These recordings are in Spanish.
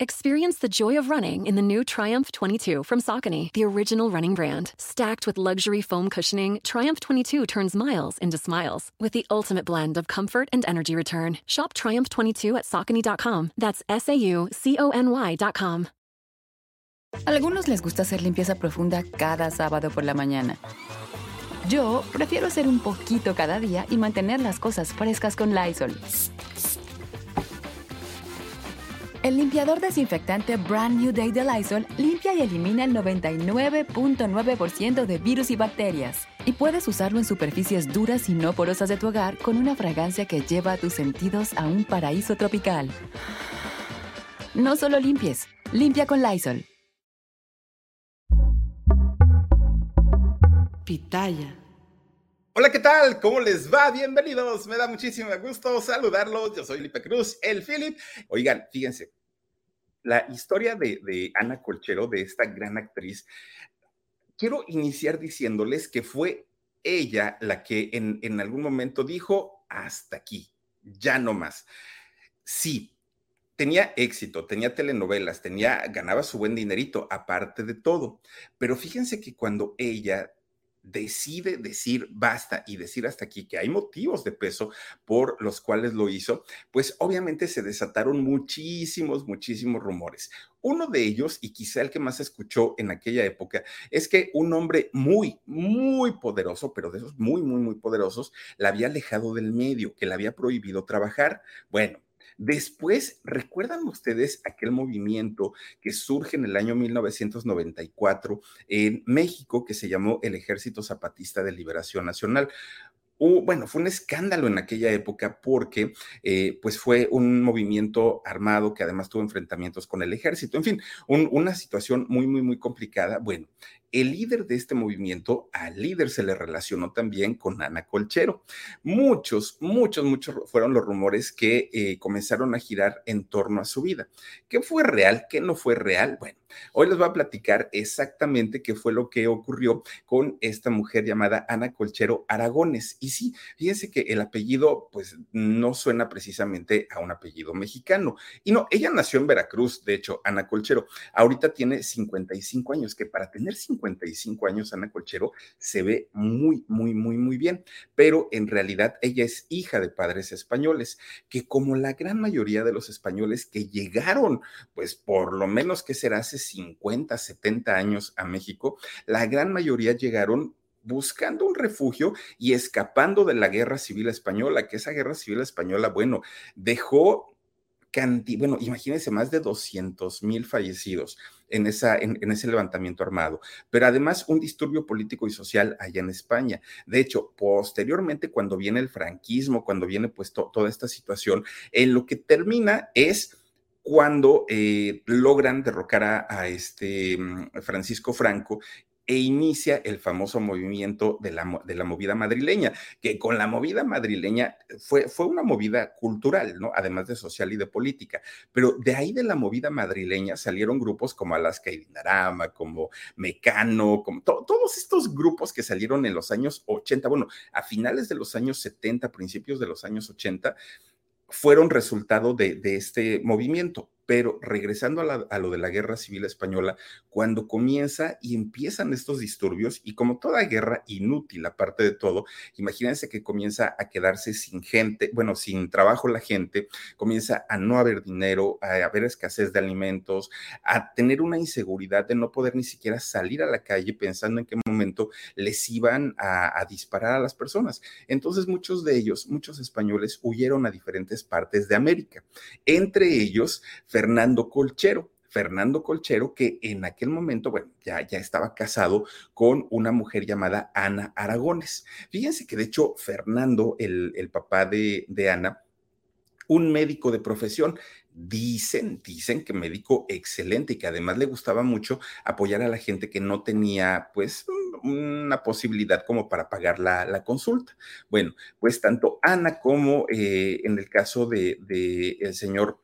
Experience the joy of running in the new Triumph 22 from Saucony, the original running brand. Stacked with luxury foam cushioning, Triumph 22 turns miles into smiles with the ultimate blend of comfort and energy return. Shop Triumph 22 at Saucony.com. That's S A U C O N Y.com. Algunos les gusta hacer limpieza profunda cada sábado por la mañana. Yo prefiero hacer un poquito cada día y mantener las cosas frescas con Lysol. El limpiador desinfectante Brand New Day de Lysol limpia y elimina el 99.9% de virus y bacterias. Y puedes usarlo en superficies duras y no porosas de tu hogar con una fragancia que lleva a tus sentidos a un paraíso tropical. No solo limpies, limpia con Lysol. Pitaya. Hola, ¿qué tal? ¿Cómo les va? Bienvenidos. Me da muchísimo gusto saludarlos. Yo soy Lipe Cruz, el Philip. Oigan, fíjense, la historia de, Ana Colchero, de esta gran actriz, quiero iniciar diciéndoles que fue ella la que en, en algún momento dijo, hasta aquí, ya no más. Sí, tenía éxito, tenía telenovelas, tenía, ganaba su buen dinerito, aparte de todo. Pero fíjense que cuando ella decide decir basta y decir hasta aquí que hay motivos de peso por los cuales lo hizo, pues obviamente se desataron muchísimos, muchísimos rumores. Uno de ellos, y quizá el que más escuchó en aquella época, es que un hombre muy, muy poderoso, pero de esos muy, muy, muy poderosos, la había alejado del medio, que le había prohibido trabajar. Bueno, Después, ¿recuerdan ustedes aquel movimiento que surge en el año 1994 en México que se llamó el Ejército Zapatista de Liberación Nacional? bueno, fue un escándalo en aquella época porque eh, pues fue un movimiento armado que además tuvo enfrentamientos con el ejército, en fin, una situación muy, muy, muy complicada. Bueno, el líder de este movimiento, al líder se le relacionó también con Ana Colchero. Muchos, muchos, muchos fueron los rumores que eh, comenzaron a girar en torno a su vida. ¿Qué fue real? ¿Qué no fue real? Bueno, hoy les voy a platicar exactamente qué fue lo que ocurrió con esta mujer llamada Ana Colchero Aragones. Y sí, fíjense que el apellido, pues, no suena precisamente a un apellido mexicano. Y no, ella nació en Veracruz, de hecho, Ana Colchero. Ahorita tiene 55 años, que para tener 55 55 años, Ana Colchero, se ve muy, muy, muy, muy bien, pero en realidad ella es hija de padres españoles, que como la gran mayoría de los españoles que llegaron, pues por lo menos que será hace 50, 70 años a México, la gran mayoría llegaron buscando un refugio y escapando de la guerra civil española, que esa guerra civil española, bueno, dejó bueno, imagínense, más de 200 mil fallecidos en, ese levantamiento armado, pero además un disturbio político y social allá en España. De hecho, posteriormente, cuando viene el franquismo, cuando viene pues toda esta situación, en lo que termina es cuando eh, logran derrocar a, a, este mm, Francisco Franco e inicia el famoso movimiento de la, de la movida madrileña, que con la movida madrileña fue, fue una movida cultural, ¿no? Además de social y de política. Pero de ahí de la movida madrileña salieron grupos como Alaska y Dinarama, como Mecano, como todos estos grupos que salieron en los años 80, bueno, a finales de los años 70, principios de los años 80, fueron resultado de este movimiento pero regresando a, lo de la guerra civil española, cuando comienza y empiezan estos disturbios, y como toda guerra inútil, aparte de todo, imagínense que comienza a quedarse sin gente, bueno, sin trabajo la gente, comienza a no haber dinero, a haber escasez de alimentos, a tener una inseguridad de no poder ni siquiera salir a la calle pensando en qué momento les iban a, a disparar a las personas. Entonces muchos de ellos, muchos españoles, huyeron a diferentes partes de América. Entre ellos, Fernando Colchero. Fernando Colchero, que en aquel momento, bueno, ya, ya estaba casado con una mujer llamada Ana Aragones. Fíjense que de hecho Fernando, el, el papá de, de Ana, un médico de profesión. Dicen, dicen que médico excelente y que además le gustaba mucho apoyar a la gente que no tenía, pues, una posibilidad como para pagar la, la consulta. Bueno, pues tanto Ana como eh, en el caso de, de el señor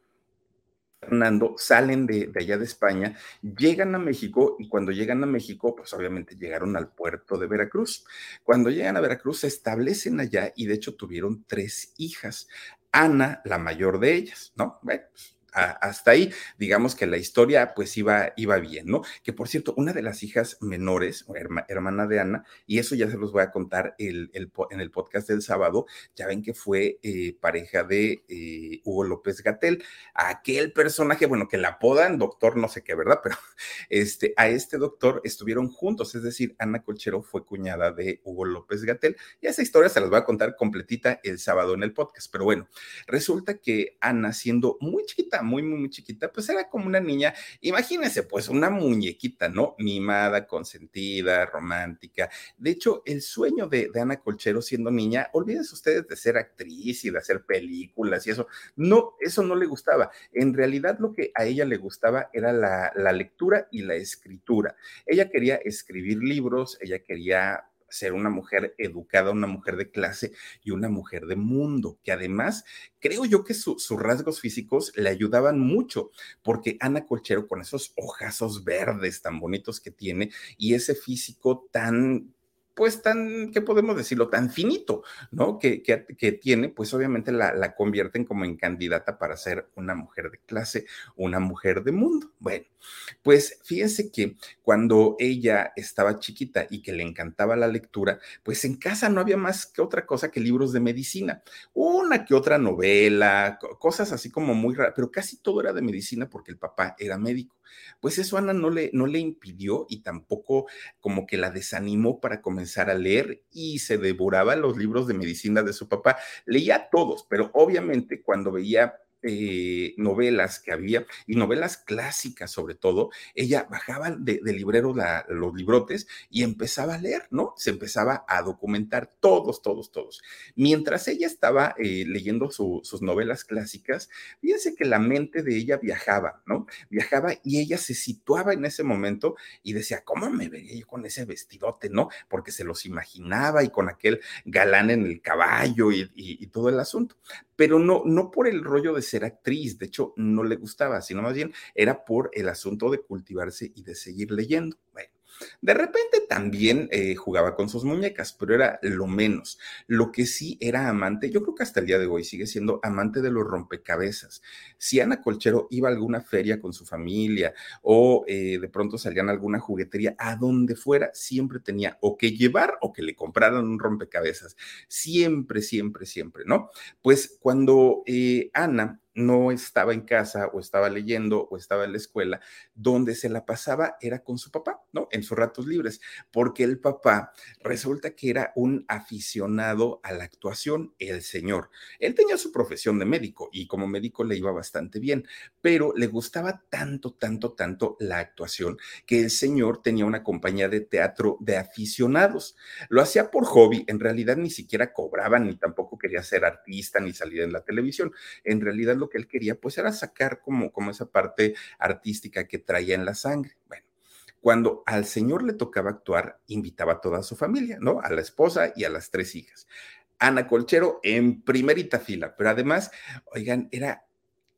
Fernando salen de, allá de España, llegan a México y cuando llegan a México, pues obviamente llegaron al puerto de Veracruz. Cuando llegan a Veracruz se establecen allá y de hecho tuvieron tres hijas. Ana, la mayor de ellas, ¿no? Bueno, pues, hasta ahí, digamos que la historia pues iba, iba bien, ¿no? Que por cierto, una de las hijas menores, hermana de Ana, y eso ya se los voy a contar el, en el podcast del sábado, ya ven que fue eh, pareja de eh, Hugo López Gatel, aquel personaje, bueno, que la apodan doctor no sé qué, ¿verdad? Pero este, a este doctor estuvieron juntos, es decir, Ana Colchero fue cuñada de Hugo López Gatel, y esa historia se las voy a contar completita el sábado en el podcast, pero bueno, resulta que Ana, siendo muy chiquita, muy, muy, muy chiquita, pues era como una niña, imagínense, pues una muñequita, ¿no? Mimada, consentida, romántica. De hecho, el sueño de, Ana Colchero siendo niña, olvídense ustedes de ser actriz y de hacer películas y eso, no, eso no le gustaba. En realidad lo que a ella le gustaba era la, la lectura y la escritura. Ella quería escribir libros, ella quería ser una mujer educada, una mujer de clase y una mujer de mundo, que además creo yo que sus rasgos físicos le ayudaban mucho, porque Ana Colchero con esos ojazos verdes tan bonitos que tiene y ese físico tan pues tan, ¿qué podemos decirlo? Tan finito, ¿no? Que, que, tiene, pues obviamente la, la, convierten como en candidata para ser una mujer de clase, una mujer de mundo. Bueno, pues fíjense que cuando ella estaba chiquita y que le encantaba la lectura, pues en casa no había más que otra cosa que libros de medicina, una que otra novela, cosas así como muy raras, pero casi todo era de medicina porque el papá era médico. Pues eso Ana no le, no le impidió y tampoco como que la desanimó para comenzar a leer y se devoraba los libros de medicina de su papá. Leía todos, pero obviamente cuando veía eh, novelas que había, y novelas clásicas sobre todo, ella bajaba de, librero los librotes y empezaba a leer, ¿no? Se empezaba a documentar todos, todos, todos. Mientras ella estaba eh, leyendo sus novelas clásicas, fíjense que la mente de ella viajaba, ¿no? Viajaba y ella se situaba en ese momento y decía, ¿cómo me vería yo con ese vestidote, ¿no? Porque se los imaginaba y con aquel galán en el caballo y, y todo el asunto pero no, no por el rollo de ser actriz, de hecho no le gustaba, sino más bien era por el asunto de cultivarse y de seguir leyendo. Bueno, de repente también eh, jugaba con sus muñecas, pero era lo menos. Lo que sí era amante, yo creo que hasta el día de hoy sigue siendo amante de los rompecabezas. Si Ana Colchero iba a alguna feria con su familia o eh, de pronto salían a alguna juguetería, a donde fuera, siempre tenía o que llevar o que le compraran un rompecabezas. Siempre, siempre, siempre, ¿no? Pues cuando eh, Ana no estaba en casa o estaba leyendo o estaba en la escuela, donde se la pasaba era con su papá, ¿no? En sus ratos libres, porque el papá resulta que era un aficionado a la actuación, el señor. Él tenía su profesión de médico y como médico le iba bastante bien, pero le gustaba tanto, tanto, tanto la actuación que el señor tenía una compañía de teatro de aficionados. Lo hacía por hobby, en realidad ni siquiera cobraba, ni tampoco quería ser artista, ni salir en la televisión. En realidad que él quería, pues era sacar como, como esa parte artística que traía en la sangre. Bueno, cuando al señor le tocaba actuar, invitaba a toda su familia, ¿no? A la esposa y a las tres hijas. Ana Colchero en primerita fila, pero además, oigan, era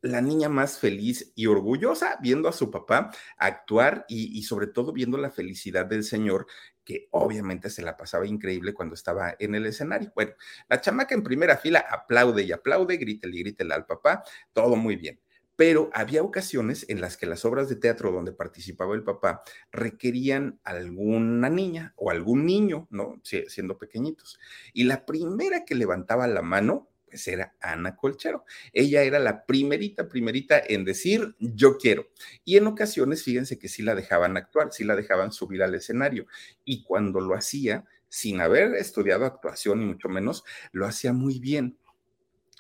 la niña más feliz y orgullosa viendo a su papá actuar y, y, sobre todo viendo la felicidad del señor que obviamente se la pasaba increíble cuando estaba en el escenario. Bueno, la chamaca en primera fila aplaude y aplaude, grítele y grítele al papá, todo muy bien. Pero había ocasiones en las que las obras de teatro donde participaba el papá requerían alguna niña o algún niño, ¿no? Siendo pequeñitos. Y la primera que levantaba la mano era Ana Colchero. Ella era la primerita, primerita en decir yo quiero. Y en ocasiones, fíjense que sí la dejaban actuar, sí la dejaban subir al escenario. Y cuando lo hacía, sin haber estudiado actuación y mucho menos, lo hacía muy bien.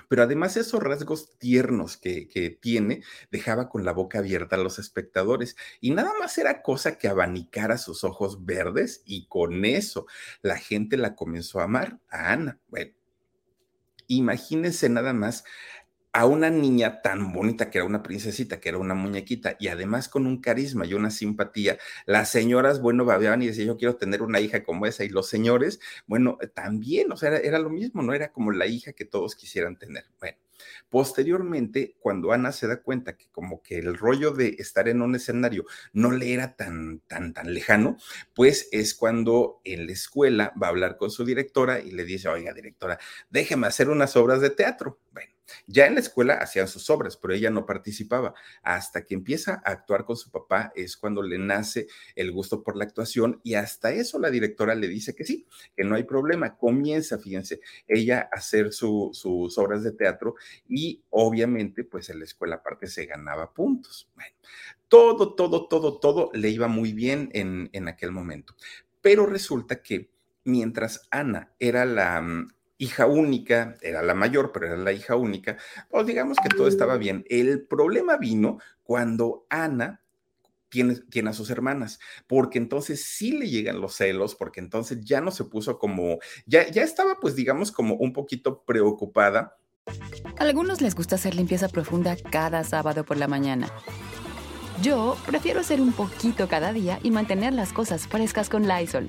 Pero además esos rasgos tiernos que, que, tiene dejaba con la boca abierta a los espectadores y nada más era cosa que abanicara sus ojos verdes y con eso la gente la comenzó a amar a Ana. Bueno, Imagínense nada más a una niña tan bonita que era una princesita, que era una muñequita, y además con un carisma y una simpatía. Las señoras, bueno, babeaban y decían, yo quiero tener una hija como esa, y los señores, bueno, también, o sea, era, era lo mismo, no era como la hija que todos quisieran tener. Bueno. Posteriormente, cuando Ana se da cuenta que como que el rollo de estar en un escenario no le era tan, tan, tan lejano, pues es cuando en la escuela va a hablar con su directora y le dice, oiga, directora, déjeme hacer unas obras de teatro. Bueno, Ya en la escuela hacían sus obras, pero ella no participaba. Hasta que empieza a actuar con su papá es cuando le nace el gusto por la actuación y hasta eso la directora le dice que sí, que no hay problema. Comienza, fíjense, ella a hacer sus obras de teatro y obviamente pues en la escuela aparte se ganaba puntos. Todo, todo, todo, todo le iba muy bien en, en aquel momento. Pero resulta que mientras Ana era la mm, hija única, era la mayor, pero era la hija única, pues digamos que todo estaba bien. El problema vino cuando Ana tiene, a sus hermanas, porque entonces sí le llegan los celos, porque entonces ya no se puso como, ya, ya estaba pues digamos como un poquito preocupada. A algunos les gusta hacer limpieza profunda cada sábado por la mañana. Yo prefiero hacer un poquito cada día y mantener las cosas frescas con Lysol.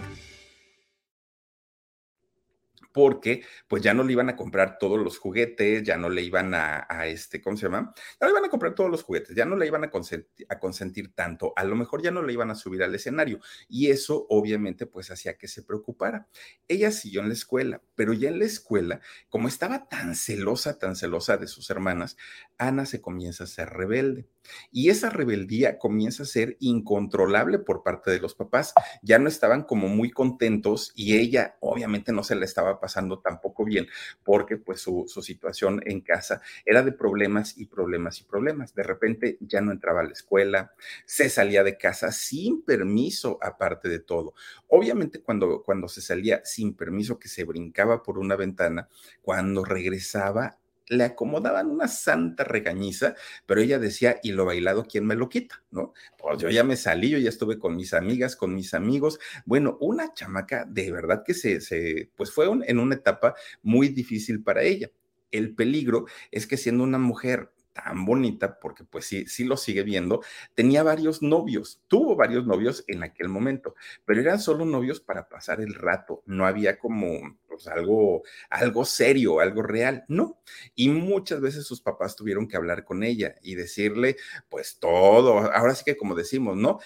porque pues ya no le iban a comprar todos los juguetes, ya no le iban a, este, ¿cómo se llama? Ya le iban a comprar todos los juguetes, ya no le iban a consentir, a consentir tanto, a lo mejor ya no le iban a subir al escenario y eso obviamente pues hacía que se preocupara. Ella siguió en la escuela, pero ya en la escuela, como estaba tan celosa, tan celosa de sus hermanas, Ana se comienza a ser rebelde. Y esa rebeldía comienza a ser incontrolable por parte de los papás. Ya no estaban como muy contentos y ella obviamente no se la estaba pasando tampoco bien porque pues su, situación en casa era de problemas y problemas y problemas. De repente ya no entraba a la escuela, se salía de casa sin permiso aparte de todo. Obviamente cuando, cuando se salía sin permiso que se brincaba por una ventana, cuando regresaba le acomodaban una santa regañiza, pero ella decía, y lo bailado, ¿quién me lo quita? ¿No? Pues yo ya me salí, yo ya estuve con mis amigas, con mis amigos. Bueno, una chamaca de verdad que se, se pues fue en una etapa muy difícil para ella. El peligro es que siendo una mujer tan bonita, porque pues sí, sí lo sigue viendo, tenía varios novios, tuvo varios novios en aquel momento, pero eran solo novios para pasar el rato, no había como pues, algo, algo serio, algo real, no. Y muchas veces sus papás tuvieron que hablar con ella y decirle pues todo, ahora sí que como decimos, ¿no?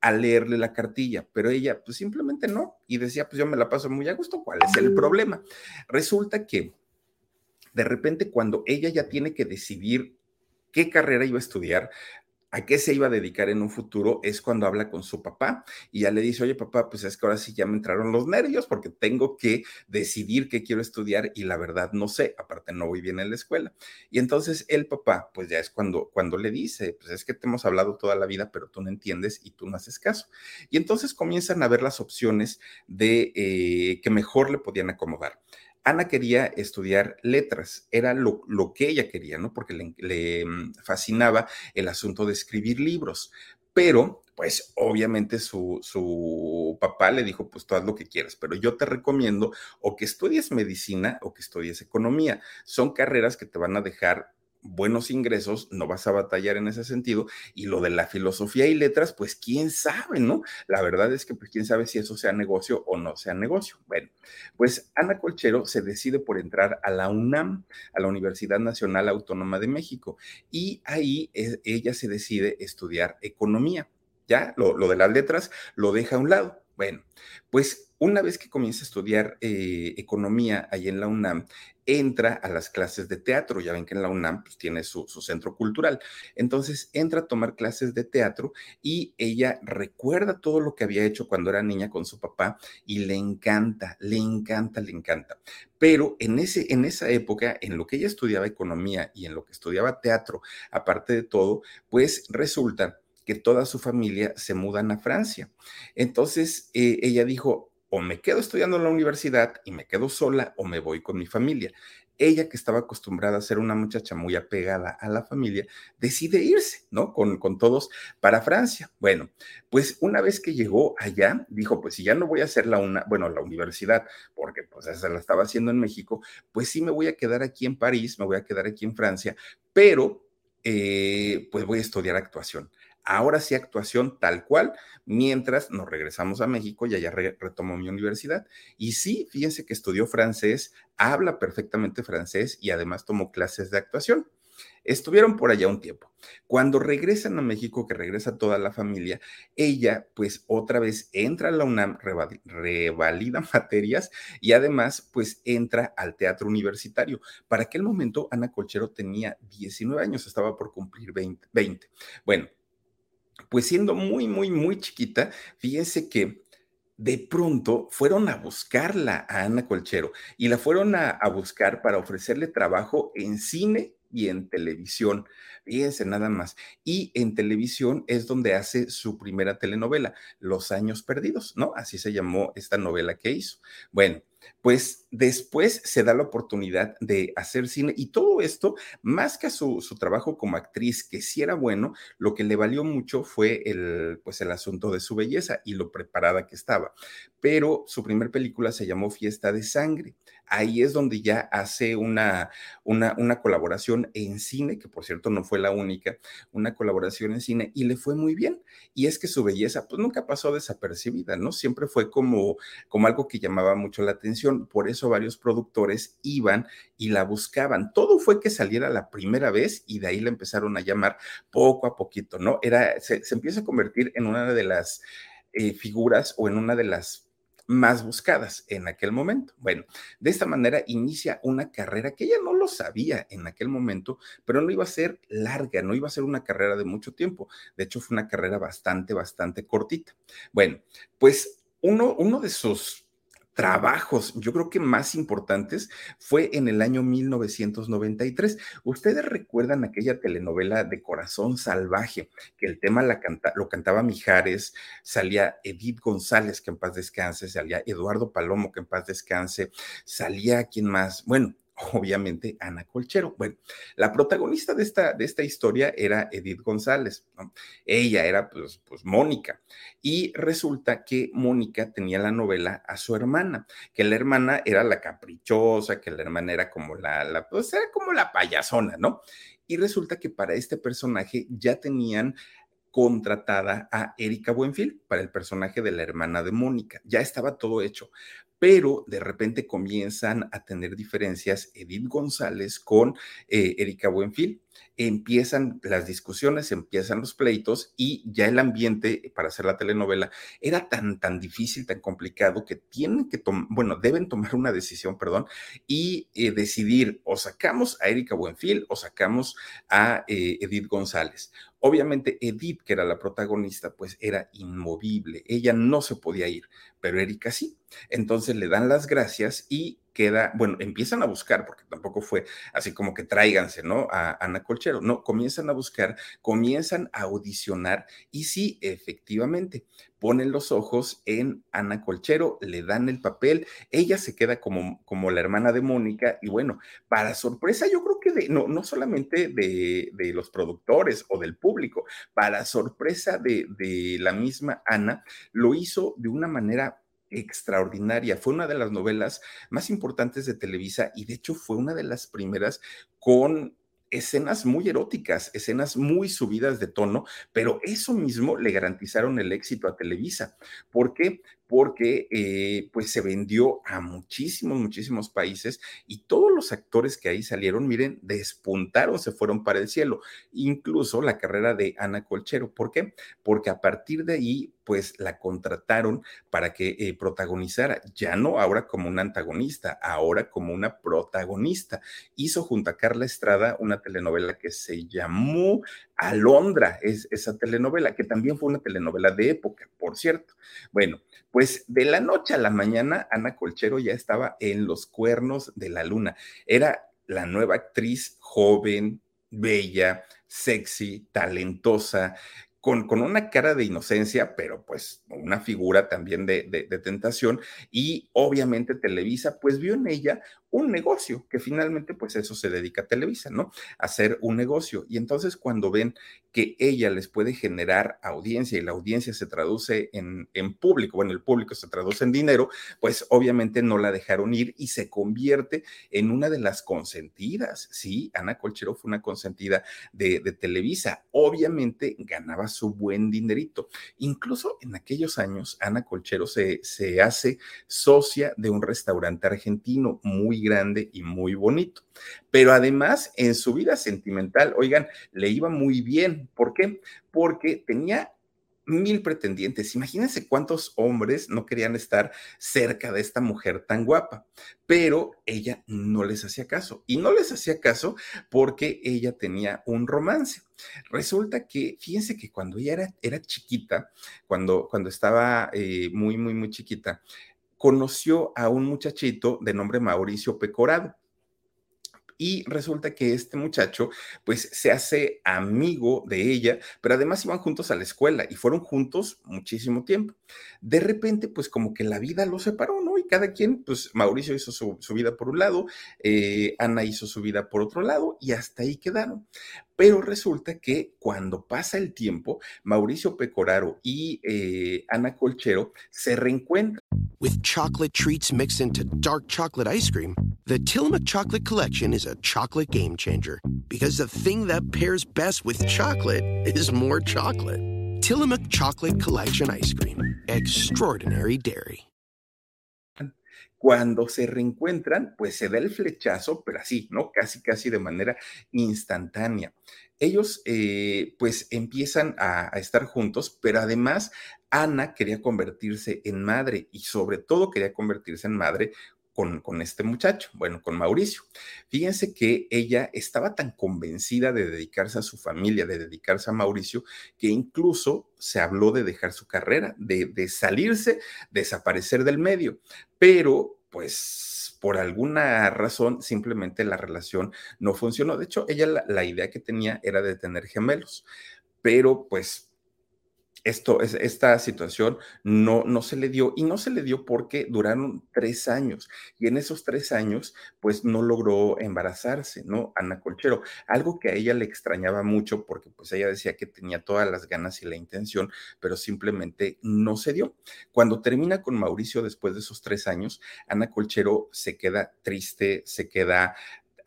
a leerle la cartilla, pero ella pues simplemente no y decía, pues yo me la paso muy a gusto, ¿cuál es el problema? Resulta que de repente cuando ella ya tiene que decidir qué carrera iba a estudiar, a qué se iba a dedicar en un futuro, es cuando habla con su papá y ya le dice, oye papá, pues es que ahora sí ya me entraron los nervios porque tengo que decidir qué quiero estudiar y la verdad no sé, aparte no voy bien en la escuela. Y entonces el papá, pues ya es cuando, cuando le dice, pues es que te hemos hablado toda la vida, pero tú no entiendes y tú no haces caso. Y entonces comienzan a ver las opciones de eh, que mejor le podían acomodar. Ana quería estudiar letras, era lo, que ella quería, ¿no? Porque le, mm, fascinaba el asunto de escribir libros, pero pues obviamente su, su, papá le dijo, pues tú haz lo que quieras, pero yo te recomiendo o que estudies medicina o que estudies economía. Son carreras que te van a dejar buenos ingresos, no vas a batallar en ese sentido. Y lo de la filosofía y letras, pues quién sabe, ¿no? La verdad es que pues quién sabe si eso sea negocio o no sea negocio. Bueno, pues Ana Colchero se decide por entrar a la UNAM, a la Universidad Nacional Autónoma de México, y ahí e, ella se decide estudiar economía. Ya, lo, lo de las letras lo deja a un lado. Bueno, pues una vez que comienza a estudiar eh, economía ahí en la UNAM, entra a las clases de teatro. Ya ven que en la UNAM pues, tiene su, centro cultural. Entonces entra a tomar clases de teatro y ella recuerda todo lo que había hecho cuando era niña con su papá y le encanta, le encanta, le encanta. Pero en, ese, en esa época, en lo que ella estudiaba economía y en lo que estudiaba teatro, aparte de todo, pues resulta que toda su familia se mudan a Francia. Entonces eh, ella dijo, o me quedo estudiando en la universidad y me quedo sola o me voy con mi familia. Ella que estaba acostumbrada a ser una muchacha muy apegada a la familia, decide irse, ¿no? Con, con todos para Francia. Bueno, pues una vez que llegó allá, dijo, pues si ya no voy a hacer la una, bueno, la universidad, porque pues la estaba haciendo en México, pues sí me voy a quedar aquí en París, me voy a quedar aquí en Francia, pero eh, pues voy a estudiar actuación ahora sí actuación tal cual, mientras nos regresamos a México y allá retomó mi universidad. Y sí, fíjense que estudió francés, habla perfectamente francés y además tomó clases de actuación. Estuvieron por allá un tiempo. Cuando regresan a México, que regresa toda la familia, ella pues otra vez entra a la UNAM, revalida materias y además pues entra al teatro universitario. Para aquel momento Ana Colchero tenía 19 años, estaba por cumplir 20. 20. Bueno, pues siendo muy, muy, muy chiquita, fíjense que de pronto fueron a buscarla a Ana Colchero y la fueron a, buscar para ofrecerle trabajo en cine y en televisión. Fíjense nada más. Y en televisión es donde hace su primera telenovela, Los Años Perdidos, ¿no? Así se llamó esta novela que hizo. Bueno, pues después se da la oportunidad de hacer cine y todo esto, más que su, su, trabajo como actriz, que sí era bueno, lo que le valió mucho fue el, pues el asunto de su belleza y lo preparada que estaba. Pero su primer película se llamó Fiesta de Sangre ahí es donde ya hace una, una, una, colaboración en cine, que por cierto no fue la única, una colaboración en cine y le fue muy bien. Y es que su belleza pues nunca pasó desapercibida, ¿no? Siempre fue como, como algo que llamaba mucho la atención. Por eso varios productores iban y la buscaban. Todo fue que saliera la primera vez y de ahí la empezaron a llamar poco a poquito, ¿no? Era, se, empieza a convertir en una de las eh, figuras o en una de las más buscadas en aquel momento. Bueno, de esta manera inicia una carrera que ella no lo sabía en aquel momento, pero no iba a ser larga, no iba a ser una carrera de mucho tiempo. De hecho, fue una carrera bastante, bastante cortita. Bueno, pues uno, uno de sus trabajos, yo creo que más importantes, fue en el año 1993. Ustedes recuerdan aquella telenovela de Corazón Salvaje, que el tema la canta, lo cantaba Mijares, salía Edith González, que en paz descanse, salía Eduardo Palomo, que en paz descanse, salía quien más, bueno, obviamente Ana Colchero. Bueno, la protagonista de esta, de esta historia era Edith González. Ella era pues, pues Mónica. Y resulta que Mónica tenía la novela a su hermana, que la hermana era la caprichosa, que la hermana era como la, la pues era como la payasona, ¿no? Y resulta que para este personaje ya tenían contratada a Erika Buenfil para el personaje de la hermana de Mónica. Ya estaba todo hecho pero de repente comienzan a tener diferencias Edith González con eh, Erika Buenfil. Empiezan las discusiones, empiezan los pleitos y ya el ambiente para hacer la telenovela era tan, tan difícil, tan complicado que tienen que tomar, bueno, deben tomar una decisión, perdón, y eh, decidir o sacamos a Erika Buenfil o sacamos a eh, Edith González. Obviamente Edith, que era la protagonista, pues era inmovible, ella no se podía ir, pero Erika sí. Entonces le dan las gracias y queda, bueno, empiezan a buscar, porque tampoco fue así como que tráiganse, ¿no? A Ana Colchero, no, comienzan a buscar, comienzan a audicionar y sí, efectivamente, ponen los ojos en Ana Colchero, le dan el papel, ella se queda como, como la hermana de Mónica y bueno, para sorpresa yo creo que de, no, no solamente de, de los productores o del público, para sorpresa de, de la misma Ana, lo hizo de una manera extraordinaria. Fue una de las novelas más importantes de Televisa y de hecho fue una de las primeras con escenas muy eróticas, escenas muy subidas de tono, pero eso mismo le garantizaron el éxito a Televisa. ¿Por qué? Porque eh, pues se vendió a muchísimos, muchísimos países y todos los actores que ahí salieron, miren, despuntaron, se fueron para el cielo, incluso la carrera de Ana Colchero. ¿Por qué? Porque a partir de ahí pues la contrataron para que eh, protagonizara, ya no ahora como una antagonista, ahora como una protagonista. Hizo junto a Carla Estrada una telenovela que se llamó Alondra, es esa telenovela, que también fue una telenovela de época, por cierto. Bueno, pues de la noche a la mañana, Ana Colchero ya estaba en los cuernos de la luna. Era la nueva actriz joven, bella, sexy, talentosa, con, una cara de inocencia, pero pues una figura también de, de, tentación. Y obviamente Televisa, pues vio en ella un negocio, que finalmente pues eso se dedica a Televisa, ¿no? hacer un negocio. Y entonces cuando ven que ella les puede generar audiencia y la audiencia se traduce en, en público, bueno, el público se traduce en dinero, pues obviamente no la dejaron ir y se convierte en una de las consentidas, ¿sí? Ana Colchero fue una consentida de, de Televisa. Obviamente ganaba su buen dinerito. Incluso en aquellos años, Ana Colchero se, se hace socia de un restaurante argentino muy grande y muy bonito. Pero además, en su vida sentimental, oigan, le iba muy bien. ¿Por qué? Porque tenía mil pretendientes. Imagínense cuántos hombres no querían estar cerca de esta mujer tan guapa, pero ella no les hacía caso. Y no les hacía caso porque ella tenía un romance. Resulta que, fíjense que cuando ella era, era chiquita, cuando, cuando estaba eh, muy, muy, muy chiquita, conoció a un muchachito de nombre Mauricio Pecorado y resulta que este muchacho pues se hace amigo de ella, pero además iban juntos a la escuela y fueron juntos muchísimo tiempo. De repente pues como que la vida los separó, cada quien, pues Mauricio hizo su, vida por un lado, eh, Ana hizo su vida por otro lado y hasta ahí quedaron. Pero resulta que cuando pasa el tiempo, Mauricio Pecoraro y eh, Ana Colchero se reencuentran. With chocolate treats mixed into dark chocolate ice cream, the Tillamook Chocolate Collection is a chocolate game changer because the thing that pairs best with chocolate is more chocolate. Tillamook Chocolate Collection Ice Cream. Extraordinary Dairy. Cuando se reencuentran, pues se da el flechazo, pero así, ¿no? Casi, casi de manera instantánea. Ellos, eh, pues, empiezan a, a estar juntos, pero además Ana quería convertirse en madre y sobre todo quería convertirse en madre con, este muchacho, bueno, con Mauricio. Fíjense que ella estaba tan convencida de dedicarse a su familia, de dedicarse a Mauricio, que incluso se habló de dejar su carrera, de, de salirse, desaparecer del medio. Pero, pues, por alguna razón, simplemente la relación no funcionó. De hecho, ella la, la idea que tenía era de tener gemelos, pero pues esto, esta situación no, no se le dio y no se le dio porque duraron tres años y en esos tres años pues no logró embarazarse, ¿no? Ana Colchero, algo que a ella le extrañaba mucho porque pues ella decía que tenía todas las ganas y la intención, pero simplemente no se dio. Cuando termina con Mauricio después de esos tres años, Ana Colchero se queda triste, se queda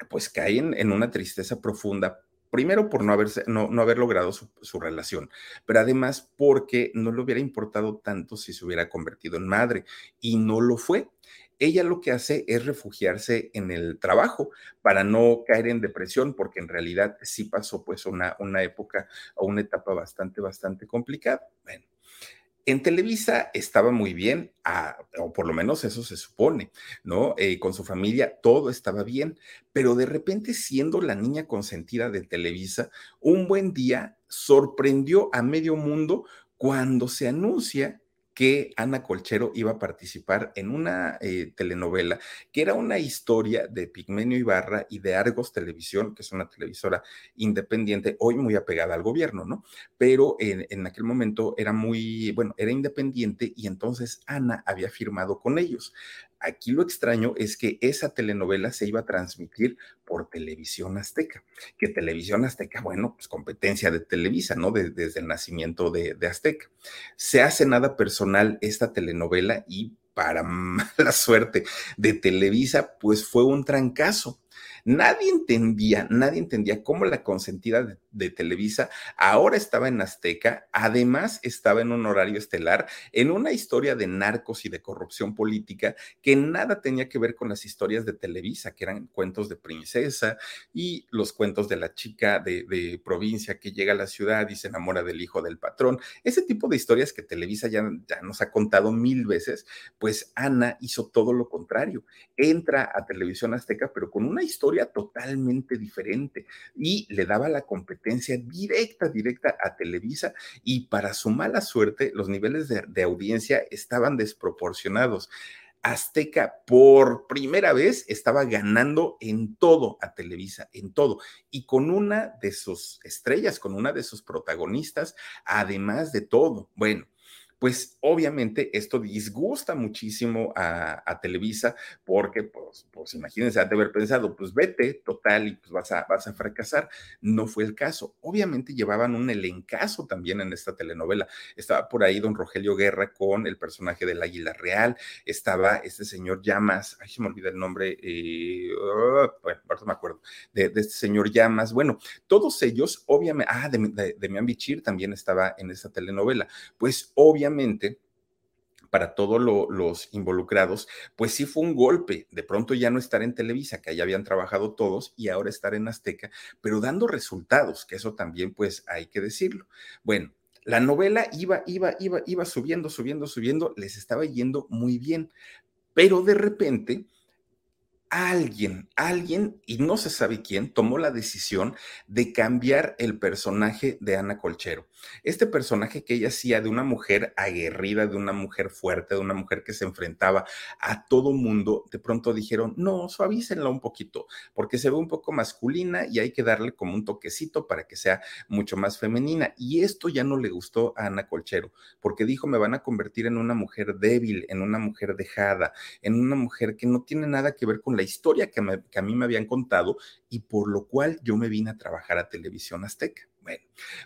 pues cae en una tristeza profunda primero por no, haberse, no, no haber logrado su, su, relación, pero además porque no le hubiera importado tanto si se hubiera convertido en madre y no lo fue. Ella lo que hace es refugiarse en el trabajo para no caer en depresión, porque en realidad sí pasó pues una, una época o una etapa bastante, bastante complicada. Bueno, en Televisa estaba muy bien, ah, o por lo menos eso se supone, ¿no? Eh, con su familia todo estaba bien, pero de repente siendo la niña consentida de Televisa, un buen día sorprendió a medio mundo cuando se anuncia que Ana Colchero iba a participar en una eh, telenovela que era una historia de Pigmenio Ibarra y de Argos Televisión, que es una televisora independiente, hoy muy apegada al gobierno, ¿no? Pero en, en aquel momento era muy, bueno, era independiente y entonces Ana había firmado con ellos. Aquí lo extraño es que esa telenovela se iba a transmitir por Televisión Azteca, que Televisión Azteca, bueno, pues competencia de Televisa, ¿no? desde el nacimiento de, de Azteca. Se hace nada personal esta telenovela y para mala suerte de Televisa, pues fue un trancazo. Nadie entendía, nadie entendía cómo la consentida de, Televisa ahora estaba en Azteca, además estaba en un horario estelar, en una historia de narcos y de corrupción política que nada tenía que ver con las historias de Televisa, que eran cuentos de princesa y los cuentos de la chica de, de provincia que llega a la ciudad y se enamora del hijo del patrón. Ese tipo de historias que Televisa ya, ya nos ha contado mil veces, pues Ana hizo todo lo contrario. Entra a Televisión Azteca, pero con una historia totalmente diferente y le daba la competencia directa, directa a Televisa y para su mala suerte los niveles de, de audiencia estaban desproporcionados. Azteca por primera vez estaba ganando en todo a Televisa, en todo, y con una de sus estrellas, con una de sus protagonistas, además de todo. Bueno, pues obviamente esto disgusta muchísimo a, Televisa porque, pues, pues imagínense, ha de haber pensado, pues vete, total, y pues vas a, vas a fracasar. No fue el caso. Obviamente llevaban un elencazo también en esta telenovela. Estaba por ahí don Rogelio Guerra con el personaje del Águila Real, estaba este señor Llamas, ay, se me olvida el nombre, eh, oh, bueno, me acuerdo, de, este señor Llamas. Bueno, todos ellos, obviamente, ah, de, de, de también estaba en esta telenovela. Pues obviamente para todos los involucrados, pues sí fue un golpe. De pronto ya no estar en Televisa, que allá habían trabajado todos, y ahora estar en Azteca, pero dando resultados, que eso también pues hay que decirlo. Bueno, la novela iba, iba, iba, iba subiendo, subiendo, subiendo, les estaba yendo muy bien, pero de repente alguien, alguien, y no se sabe quién, tomó la decisión de cambiar el personaje de Ana Colchero. Este personaje que ella hacía de una mujer aguerrida, de una mujer fuerte, de una mujer que se enfrentaba a todo mundo, de pronto dijeron, no, suavícenla un poquito, porque se ve un poco masculina y hay que darle como un toquecito para que sea mucho más femenina. Y esto ya no le gustó a Ana Colchero, porque dijo, me van a convertir en una mujer débil, en una mujer dejada, en una mujer que no tiene nada que ver con la historia que, a mí me habían contado y por lo cual yo me vine a trabajar a Televisión Azteca. Bueno,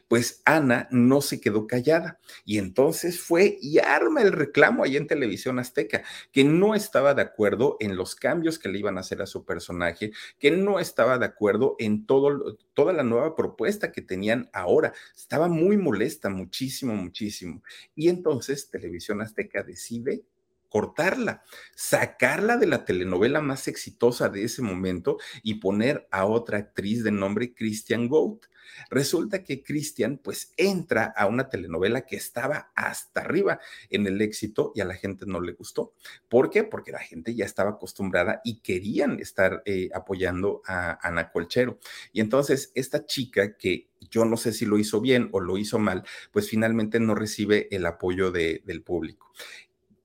pues Ana no se quedó callada y entonces fue y arma el reclamo ahí en Televisión Azteca, que no estaba de acuerdo en los cambios que le iban a hacer a su personaje, que no estaba de acuerdo en todo, toda la nueva propuesta que tenían ahora. Estaba muy molesta, muchísimo, muchísimo. Y entonces Televisión Azteca decide cortarla, sacarla de la telenovela más exitosa de ese momento y poner a otra actriz de nombre Christian Goat. Resulta que Christian pues entra a una telenovela que estaba hasta arriba en el éxito y a la gente no le gustó. ¿Por qué? Porque la gente ya estaba acostumbrada y querían estar eh, apoyando a Ana Colchero. Y entonces esta chica que yo no sé si lo hizo bien o lo hizo mal, pues finalmente no recibe el apoyo del público.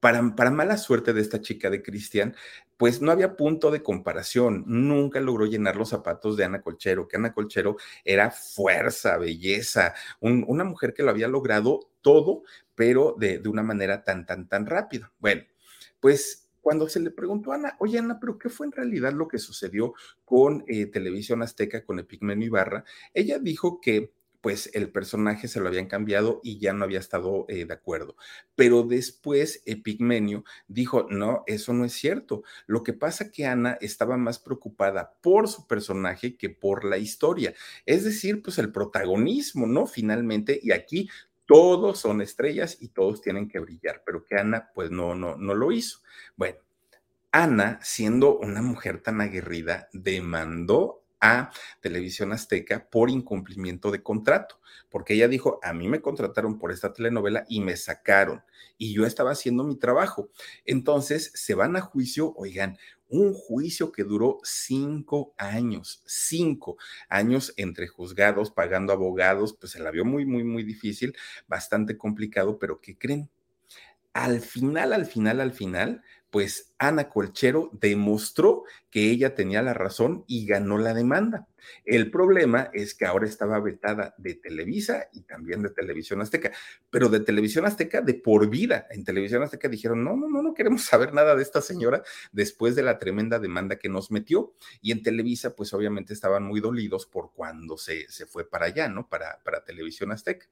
Para, mala suerte de esta chica de Cristian, pues no había punto de comparación. Nunca logró llenar los zapatos de Ana Colchero, que Ana Colchero era fuerza, belleza, una mujer que lo había logrado todo, pero de, una manera tan, tan, tan rápida. Bueno, pues cuando se le preguntó a Ana, oye Ana, pero ¿qué fue en realidad lo que sucedió con eh, Televisión Azteca, con Epigmenio Ibarra? Ella dijo que pues el personaje se lo habían cambiado y ya no había estado eh, de acuerdo. Pero después Epigmenio dijo, no, eso no es cierto. Lo que pasa que Ana estaba más preocupada por su personaje que por la historia. Es decir, pues el protagonismo, ¿no? Finalmente, y aquí todos son estrellas y todos tienen que brillar, pero que Ana pues no, no, no lo hizo. Bueno, Ana, siendo una mujer tan aguerrida, demandó a Televisión Azteca por incumplimiento de contrato, porque ella dijo, a mí me contrataron por esta telenovela y me sacaron y yo estaba haciendo mi trabajo. Entonces se van a juicio, oigan, un juicio que duró cinco años, cinco años entre juzgados, pagando abogados, pues se la vio muy, muy, muy difícil, bastante complicado, pero ¿qué creen? Al final, al final, al final, pues Ana Colchero demostró que ella tenía la razón y ganó la demanda. El problema es que ahora estaba vetada de Televisa y también de Televisión Azteca, pero de Televisión Azteca de por vida. En Televisión Azteca dijeron, no, no, no, no queremos saber nada de esta señora después de la tremenda demanda que nos metió. Y en Televisa, pues obviamente estaban muy dolidos por cuando se, se fue para allá, ¿no? Para, para Televisión Azteca.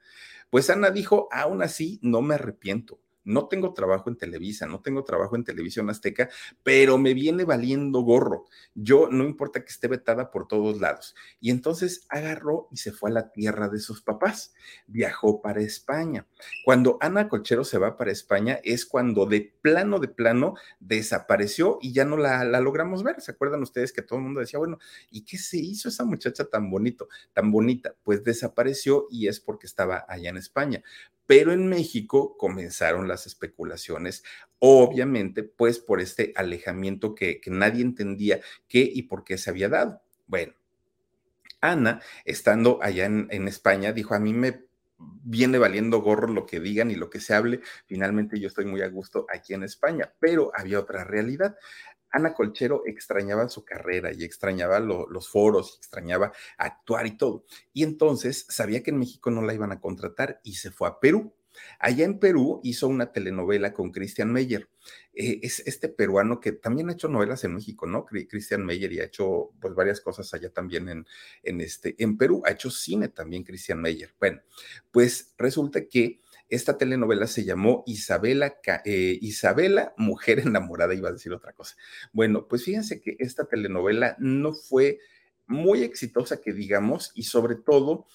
Pues Ana dijo, aún así, no me arrepiento no tengo trabajo en Televisa, no tengo trabajo en Televisión Azteca, pero me viene valiendo gorro. Yo no importa que esté vetada por todos lados. Y entonces agarró y se fue a la tierra de sus papás. Viajó para España. Cuando Ana Colchero se va para España es cuando de plano, de plano desapareció y ya no la, logramos ver. ¿Se acuerdan ustedes que todo el mundo decía, bueno, ¿y qué se hizo esa muchacha tan bonito, tan bonita? Pues desapareció y es porque estaba allá en España pero en México comenzaron las especulaciones, obviamente, pues por este alejamiento que, nadie entendía qué y por qué se había dado. Bueno, Ana, estando allá en, en España, dijo, a mí me viene valiendo gorro lo que digan y lo que se hable. Finalmente yo estoy muy a gusto aquí en España, pero había otra realidad. Ana Colchero extrañaba su carrera y extrañaba los foros, extrañaba actuar y todo. Y entonces sabía que en México no la iban a contratar y se fue a Perú. Allá en Perú hizo una telenovela con Christian Meyer. Eh, es este peruano que también ha hecho novelas en México, ¿no? Christian Meyer y ha hecho pues varias cosas allá también en, en, este, en Perú. Ha hecho cine también Christian Meyer. Bueno, pues resulta que esta telenovela se llamó Isabela, eh, Isabela, Mujer Enamorada, iba a decir otra cosa. Bueno, pues fíjense que esta telenovela no fue muy exitosa, que digamos, y sobre todo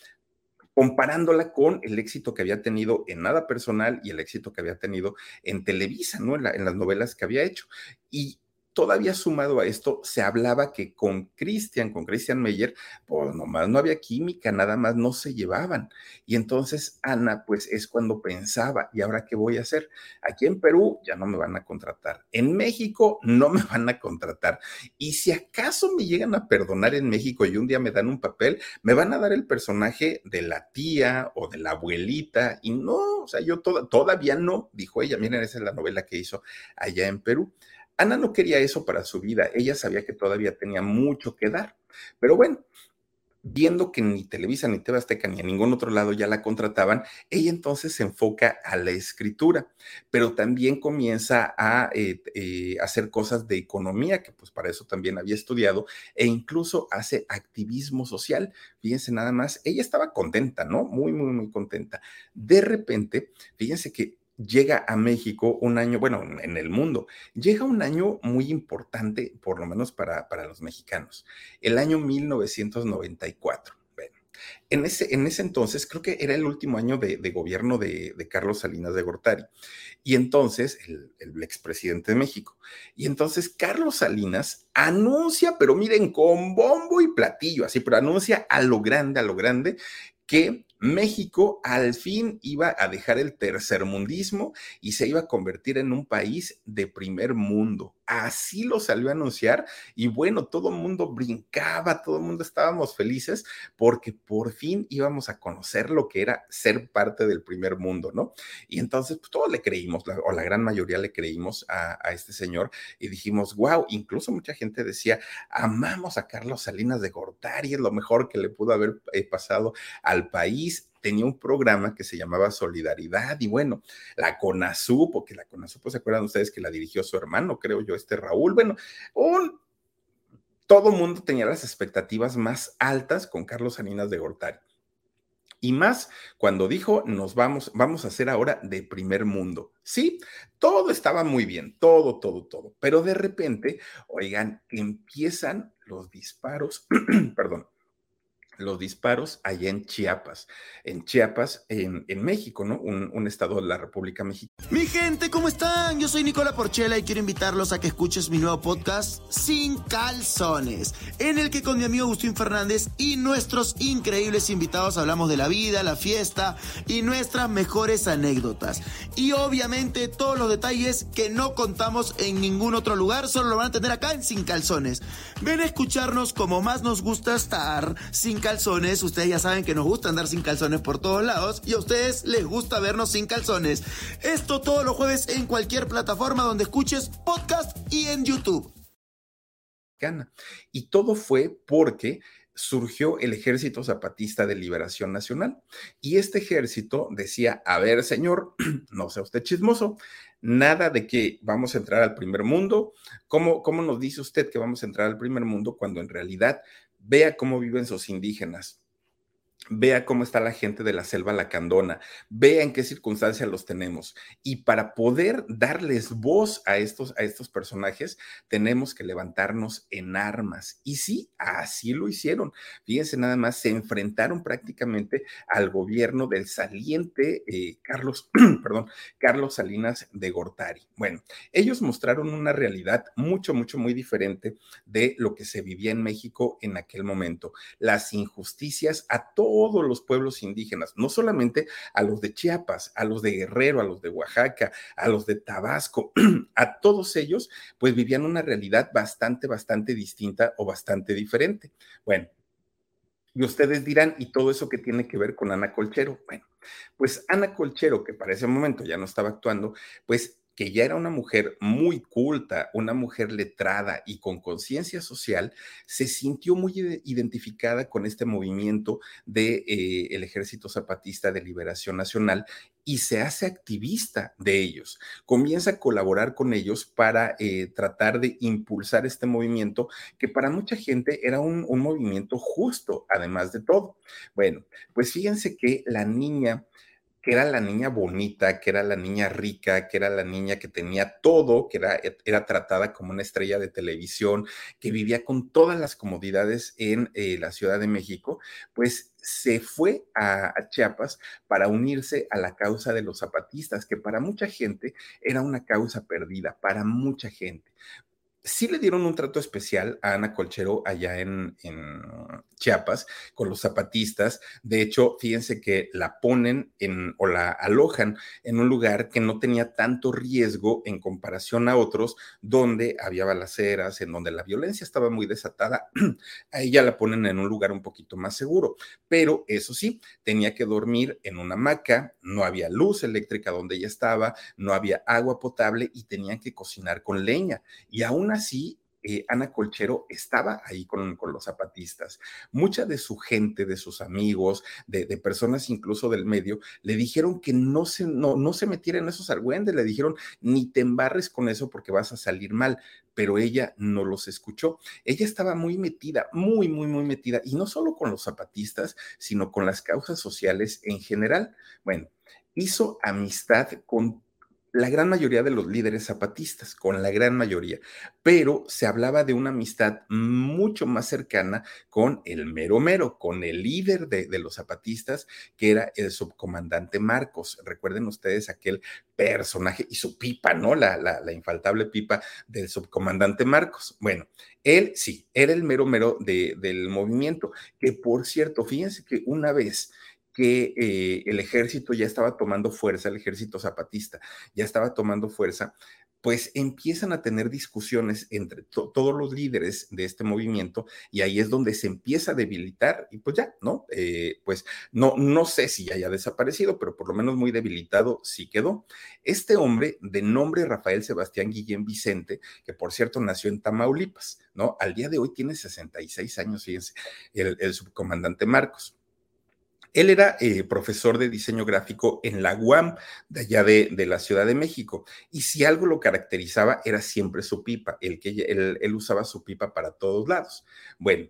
comparándola con el éxito que había tenido en nada personal y el éxito que había tenido en Televisa, ¿no? En, en las novelas que había hecho. Y Todavía sumado a esto, se hablaba que con Christian, con Christian Meyer, pues nomás no había química, nada más no se llevaban. Y entonces Ana, pues es cuando pensaba, ¿y ahora qué voy a hacer? Aquí en Perú ya no me van a contratar. En México no me van a contratar. Y si acaso me llegan a perdonar en México y un día me dan un papel, me van a dar el personaje de la tía o de la abuelita. Y no, o sea, yo todavía no, dijo ella. Miren, esa es la novela que hizo allá en Perú. Ana no quería eso para su vida, ella sabía que todavía tenía mucho que dar, pero bueno, viendo que ni Televisa, ni TV Azteca, ni a ningún otro lado ya la contrataban, ella entonces se enfoca a la escritura, pero también comienza a eh, eh, hacer cosas de economía, que pues para eso también había estudiado, e incluso hace activismo social. Fíjense nada más, ella estaba contenta, ¿no? Muy, muy, muy contenta. De repente, fíjense que llega a México un año, bueno, en el mundo, llega un año muy importante, por lo menos para, para los mexicanos, el año 1994. Bueno, en ese, en ese entonces, creo que era el último año de, gobierno de, Carlos Salinas de Gortari, y entonces el, el expresidente de México. Y entonces Carlos Salinas anuncia, pero miren, con bombo y platillo, así, pero anuncia a lo grande, a lo grande, que México al fin iba a dejar el tercermundismo y se iba a convertir en un país de primer mundo. Así lo salió a anunciar y bueno, todo el mundo brincaba, todo el mundo estábamos felices porque por fin íbamos a conocer lo que era ser parte del primer mundo, ¿no? Y entonces pues, todos le creímos, o la gran mayoría le creímos a, este señor y dijimos, wow, incluso mucha gente decía, amamos a Carlos Salinas de Gortari, es lo mejor que le pudo haber eh, pasado al país tenía un programa que se llamaba Solidaridad y bueno, la CONASU, porque la CONASU, pues se acuerdan ustedes que la dirigió su hermano, creo yo, este Raúl, bueno, un, todo mundo tenía las expectativas más altas con Carlos Salinas de Gortari. Y más cuando dijo, nos vamos, vamos a hacer ahora de primer mundo. Sí, todo estaba muy bien, todo, todo, todo. Pero de repente, oigan, empiezan los disparos, perdón, los disparos allá en Chiapas, en Chiapas, en, México, ¿no? Un, estado de la República Mexicana. Mi gente, ¿cómo están? Yo soy Nicola Porchela y quiero invitarlos a que escuches mi nuevo podcast Sin Calzones, en el que con mi amigo Agustín Fernández y nuestros increíbles invitados hablamos de la vida, la fiesta y nuestras mejores anécdotas. Y obviamente todos los detalles que no contamos en ningún otro lugar, solo lo van a tener acá en Sin Calzones. Ven a escucharnos como más nos gusta estar, sin calzones. Ustedes ya saben que nos gusta andar sin calzones por todos lados y a ustedes les gusta vernos sin calzones. Esto todos los jueves en cualquier plataforma donde escuches podcast y en YouTube. Y todo fue porque surgió el Ejército Zapatista de Liberación Nacional. Y este ejército decía, a ver, señor, no sea usted chismoso, nada de que vamos a entrar al primer mundo. ¿Cómo, ¿Cómo nos dice usted que vamos a entrar al primer mundo cuando en realidad Vea cómo viven sus indígenas. Vea cómo está la gente de la selva lacandona, vea en qué circunstancias los tenemos. Y para poder darles voz a estos, a estos personajes, tenemos que levantarnos en armas. Y sí, así lo hicieron. Fíjense nada más, se enfrentaron prácticamente al gobierno del saliente eh, Carlos, perdón, Carlos Salinas de Gortari. Bueno, ellos mostraron una realidad mucho, mucho, muy diferente de lo que se vivía en México en aquel momento. Las injusticias a todos todos los pueblos indígenas, no solamente a los de Chiapas, a los de Guerrero, a los de Oaxaca, a los de Tabasco, a todos ellos, pues vivían una realidad bastante, bastante distinta o bastante diferente. Bueno, y ustedes dirán, ¿y todo eso que tiene que ver con Ana Colchero? Bueno, pues Ana Colchero, que para ese momento ya no estaba actuando, pues que ya era una mujer muy culta, una mujer letrada y con conciencia social, se sintió muy identificada con este movimiento del de, eh, el Ejército Zapatista de Liberación Nacional y se hace activista de ellos. Comienza a colaborar con ellos para eh, tratar de impulsar este movimiento que para mucha gente era un, un movimiento justo, además de todo. Bueno, pues fíjense que la niña que era la niña bonita, que era la niña rica, que era la niña que tenía todo, que era, era tratada como una estrella de televisión, que vivía con todas las comodidades en eh, la Ciudad de México, pues se fue a, Chiapas para unirse a la causa de los zapatistas, que para mucha gente era una causa perdida, para mucha gente sí le dieron un trato especial a Ana Colchero allá en, Chiapas con los zapatistas. De hecho, fíjense que la ponen en o la alojan en un lugar que no tenía tanto riesgo en comparación a otros donde había balaceras, en donde la violencia estaba muy desatada. a ella la ponen en un lugar un poquito más seguro. Pero eso sí, tenía que dormir en una hamaca, no había luz eléctrica donde ella estaba, no había agua potable y tenían que cocinar con leña. Y aún así, eh, Ana Colchero estaba ahí con, los zapatistas. Mucha de su gente, de sus amigos, de, personas incluso del medio, le dijeron que no se, no, no se metiera en esos argüendes, le dijeron, ni te embarres con eso porque vas a salir mal, pero ella no los escuchó. Ella estaba muy metida, muy, muy, muy metida, y no solo con los zapatistas, sino con las causas sociales en general. Bueno, hizo amistad con la gran mayoría de los líderes zapatistas, con la gran mayoría, pero se hablaba de una amistad mucho más cercana con el mero mero, con el líder de, los zapatistas, que era el subcomandante Marcos. Recuerden ustedes aquel personaje y su pipa, ¿no? La, la, infaltable pipa del subcomandante Marcos. Bueno, él sí, era el mero mero del movimiento, que por cierto, fíjense que una vez que eh, el ejército ya estaba tomando fuerza, el ejército zapatista ya estaba tomando fuerza, pues empiezan a tener discusiones entre todos los líderes de este movimiento y ahí es donde se empieza a debilitar y pues ya, ¿no? Eh, pues no, no sé si haya desaparecido, pero por lo menos muy debilitado sí quedó. Este hombre de nombre Rafael Sebastián Guillén Vicente, que por cierto nació en Tamaulipas, ¿no? Al día de hoy tiene 66 años, fíjense, el subcomandante Marcos. Él era eh, profesor de diseño gráfico en la UAM, de allá de, la Ciudad de México. Y si algo lo caracterizaba, era siempre su pipa, el que él usaba su pipa para todos lados. Bueno,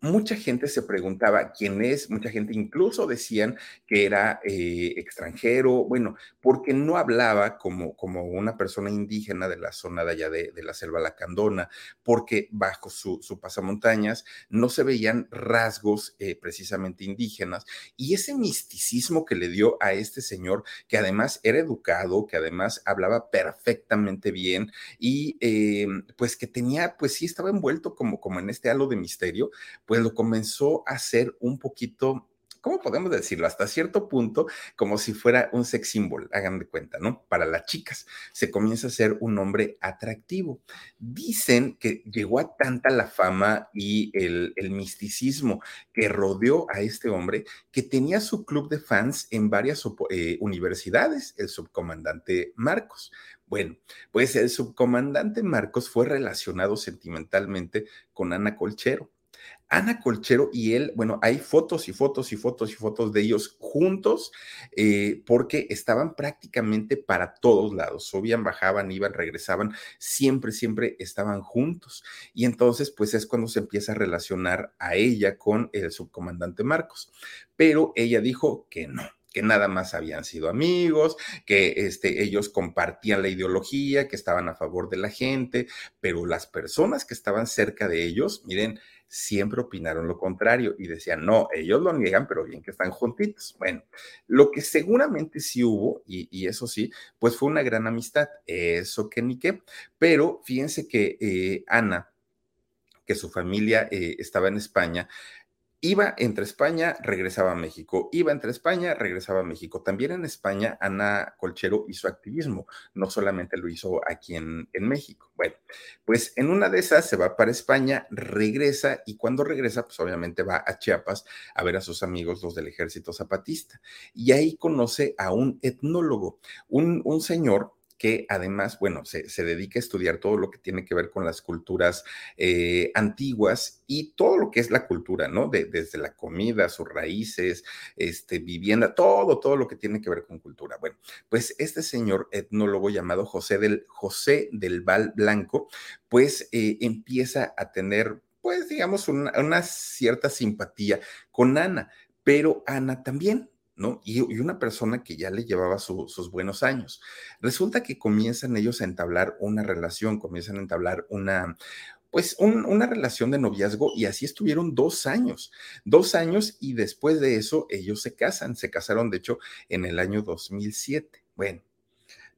mucha gente se preguntaba quién es, mucha gente incluso decían que era eh, extranjero, bueno, porque no hablaba como, como una persona indígena de la zona de allá de, la selva lacandona, porque bajo su, pasamontañas no se veían rasgos eh, precisamente indígenas. Y ese misticismo que le dio a este señor, que además era educado, que además hablaba perfectamente bien y eh, pues que tenía, pues sí estaba envuelto como, como en este halo de misterio, pues lo comenzó a hacer un poquito ¿cómo podemos decirlo? Hasta cierto punto, como si fuera un sex symbol, hagan de cuenta, ¿no? Para las chicas, se comienza a ser un hombre atractivo. Dicen que llegó a tanta la fama y el, misticismo que rodeó a este hombre que tenía su club de fans en varias eh, universidades, el subcomandante Marcos. Bueno, pues el subcomandante Marcos fue relacionado sentimentalmente con Ana Colchero Ana Colchero y él, bueno, hay fotos y fotos y fotos y fotos de ellos juntos eh, porque estaban prácticamente para todos lados, subían, bajaban, iban, regresaban, siempre, siempre estaban juntos. Y entonces, pues es cuando se empieza a relacionar a ella con el subcomandante Marcos. Pero ella dijo que no, que nada más habían sido amigos, que este, ellos compartían la ideología, que estaban a favor de la gente, pero las personas que estaban cerca de ellos, miren, siempre opinaron lo contrario y decían, no, ellos lo niegan, pero bien que están juntitos. Bueno, lo que seguramente sí hubo, y, eso sí, pues fue una gran amistad, eso que ni qué, pero fíjense que eh, Ana, que su familia eh, estaba en España, Iba entre España, regresaba a México. Iba entre España, regresaba a México. También en España, Ana Colchero hizo activismo. No solamente lo hizo aquí en, México. Bueno, pues en una de esas se va para España, regresa y cuando regresa, pues obviamente va a Chiapas a ver a sus amigos, los del ejército zapatista. Y ahí conoce a un etnólogo, un señor que además, bueno, se, dedica a estudiar todo lo que tiene que ver con las culturas eh, antiguas y todo lo que es la cultura, ¿no? desde la comida, sus raíces, este, vivienda, todo, todo lo que tiene que ver con cultura. Bueno, pues este señor etnólogo llamado José del, José del Val Blanco, pues eh, empieza a tener pues digamos, una, cierta simpatía con Ana, pero Ana también, Y, una persona que ya le llevaba sus buenos años. Resulta que comienzan ellos a entablar una relación, comienzan a entablar una, pues una relación de noviazgo y así estuvieron dos años, dos años y después de eso ellos se casan, se casaron de hecho en el año 2007. Bueno,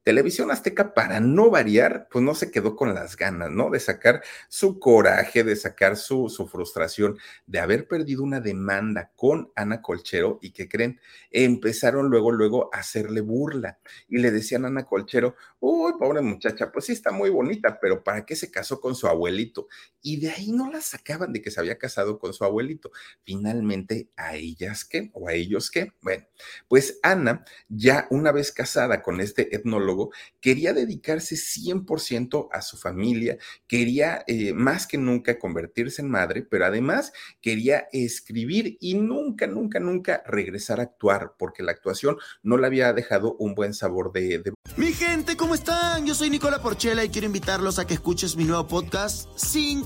Televisión Azteca, para no variar, pues no se quedó con las ganas, ¿no? De sacar su coraje, de sacar su, su frustración de haber perdido una demanda con Ana Colchero y que creen, empezaron luego, luego a hacerle burla y le decían a Ana Colchero, uy, pobre muchacha, pues sí está muy bonita, pero ¿para qué se casó con su abuelito? Y de ahí no la sacaban de que se había casado con su abuelito. Finalmente, ¿a ellas qué? ¿O a ellos qué? Bueno, pues Ana, ya una vez casada con este etnólogo, quería dedicarse 100% a su familia, quería eh, más que nunca convertirse en madre, pero además quería escribir y nunca, nunca, nunca regresar a actuar, porque la actuación no le había dejado un buen sabor de... de... Mi gente, ¿cómo están? Yo soy Nicola Porchela y quiero invitarlos a que escuches mi nuevo podcast Sin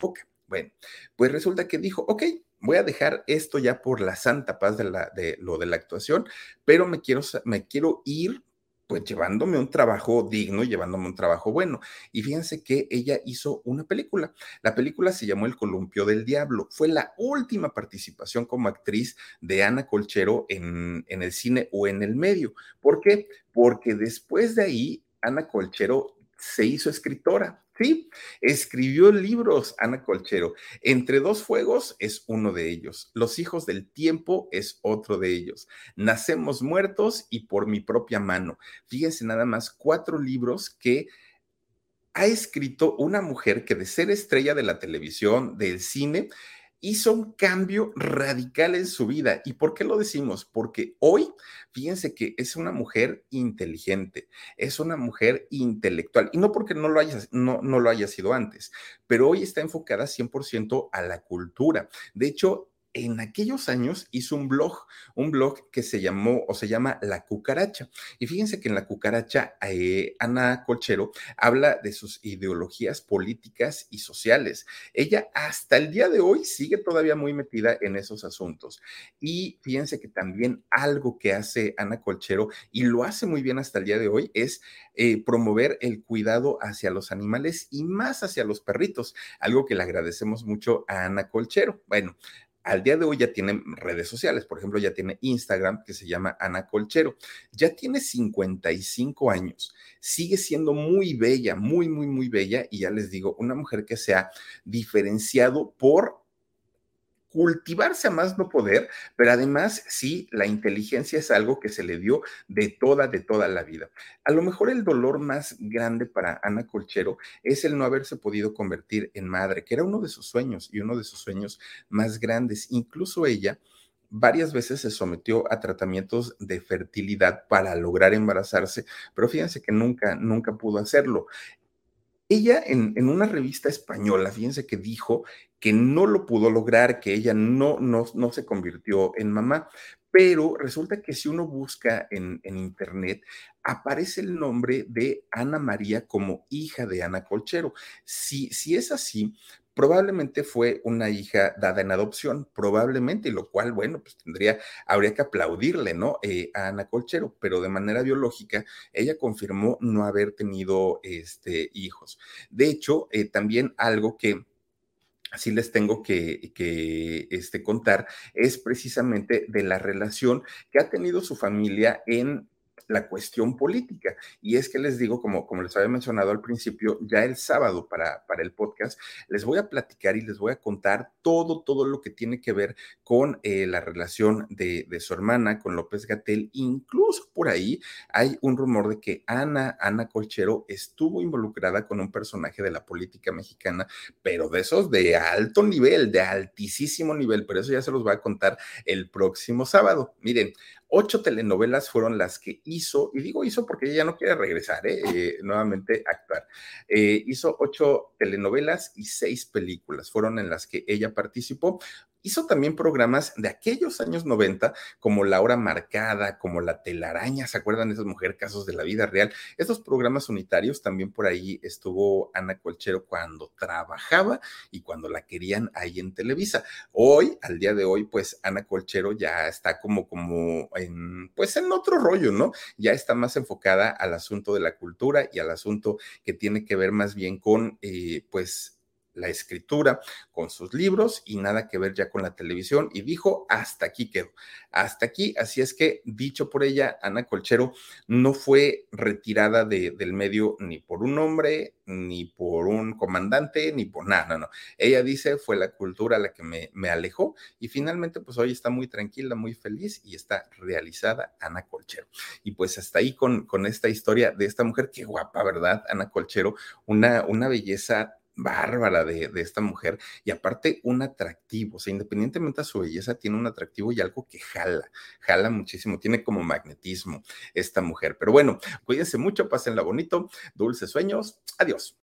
Ok, bueno, pues resulta que dijo, ok, voy a dejar esto ya por la santa paz de, la, de lo de la actuación, pero me quiero, me quiero ir pues llevándome un trabajo digno llevándome un trabajo bueno. Y fíjense que ella hizo una película. La película se llamó El columpio del diablo. Fue la última participación como actriz de Ana Colchero en, en el cine o en el medio. ¿Por qué? Porque después de ahí, Ana Colchero se hizo escritora. Sí, escribió libros Ana Colchero. Entre dos fuegos es uno de ellos. Los hijos del tiempo es otro de ellos. Nacemos muertos y por mi propia mano. Fíjense nada más, cuatro libros que ha escrito una mujer que de ser estrella de la televisión, del cine, hizo un cambio radical en su vida. ¿Y por qué lo decimos? Porque hoy, fíjense que es una mujer inteligente, es una mujer intelectual, y no porque no lo haya, no, no lo haya sido antes, pero hoy está enfocada 100% a la cultura. De hecho, en aquellos años hizo un blog, un blog que se llamó o se llama La Cucaracha. Y fíjense que en La Cucaracha, eh, Ana Colchero habla de sus ideologías políticas y sociales. Ella hasta el día de hoy sigue todavía muy metida en esos asuntos. Y fíjense que también algo que hace Ana Colchero, y lo hace muy bien hasta el día de hoy, es eh, promover el cuidado hacia los animales y más hacia los perritos, algo que le agradecemos mucho a Ana Colchero. Bueno, al día de hoy ya tiene redes sociales, por ejemplo, ya tiene Instagram que se llama Ana Colchero, ya tiene 55 años, sigue siendo muy bella, muy, muy, muy bella y ya les digo, una mujer que se ha diferenciado por cultivarse a más no poder, pero además sí, la inteligencia es algo que se le dio de toda, de toda la vida. A lo mejor el dolor más grande para Ana Colchero es el no haberse podido convertir en madre, que era uno de sus sueños y uno de sus sueños más grandes. Incluso ella varias veces se sometió a tratamientos de fertilidad para lograr embarazarse, pero fíjense que nunca, nunca pudo hacerlo. Ella en, en, una revista española, fíjense que dijo que no lo pudo lograr, que ella no, no, no se convirtió en mamá, pero resulta que si uno busca en, en, internet, aparece el nombre de Ana María como hija de Ana Colchero. Si, si es así, probablemente fue una hija dada en adopción, probablemente, y lo cual, bueno, pues tendría, habría que aplaudirle, ¿no? Eh, a Ana Colchero, pero de manera biológica, ella confirmó no haber tenido este, hijos. De hecho, eh, también algo que así les tengo que, que este, contar, es precisamente de la relación que ha tenido su familia en la cuestión política. Y es que les digo, como, como les había mencionado al principio, ya el sábado para, para el podcast, les voy a platicar y les voy a contar todo, todo lo que tiene que ver con eh, la relación de, de, su hermana con López Gatel. Incluso por ahí hay un rumor de que Ana, Ana Colchero estuvo involucrada con un personaje de la política mexicana, pero de esos de alto nivel, de altísimo nivel. Pero eso ya se los voy a contar el próximo sábado. Miren, ocho telenovelas fueron las que hizo, y digo hizo porque ella no quiere regresar, ¿eh? Eh, nuevamente a actuar. Eh, hizo ocho telenovelas y seis películas, fueron en las que ella participó. Hizo también programas de aquellos años 90, como La Hora Marcada, como La Telaraña, ¿se acuerdan de esas mujeres casos de la vida real? Estos programas unitarios también por ahí estuvo Ana Colchero cuando trabajaba y cuando la querían ahí en Televisa. Hoy, al día de hoy, pues Ana Colchero ya está como, como en, pues en otro rollo, ¿no? Ya está más enfocada al asunto de la cultura y al asunto que tiene que ver más bien con, eh, pues, la escritura, con sus libros y nada que ver ya con la televisión. Y dijo, hasta aquí quedó, hasta aquí. Así es que, dicho por ella, Ana Colchero no fue retirada de, del medio ni por un hombre, ni por un comandante, ni por nada, no, no. Ella dice, fue la cultura la que me, me alejó y finalmente, pues hoy está muy tranquila, muy feliz y está realizada Ana Colchero. Y pues hasta ahí con, con esta historia de esta mujer, qué guapa, ¿verdad? Ana Colchero, una, una belleza bárbara de, de, esta mujer y aparte un atractivo, o sea, independientemente de su belleza, tiene un atractivo y algo que jala, jala muchísimo, tiene como magnetismo esta mujer. Pero bueno, cuídense mucho, pásenla bonito, dulces sueños, adiós.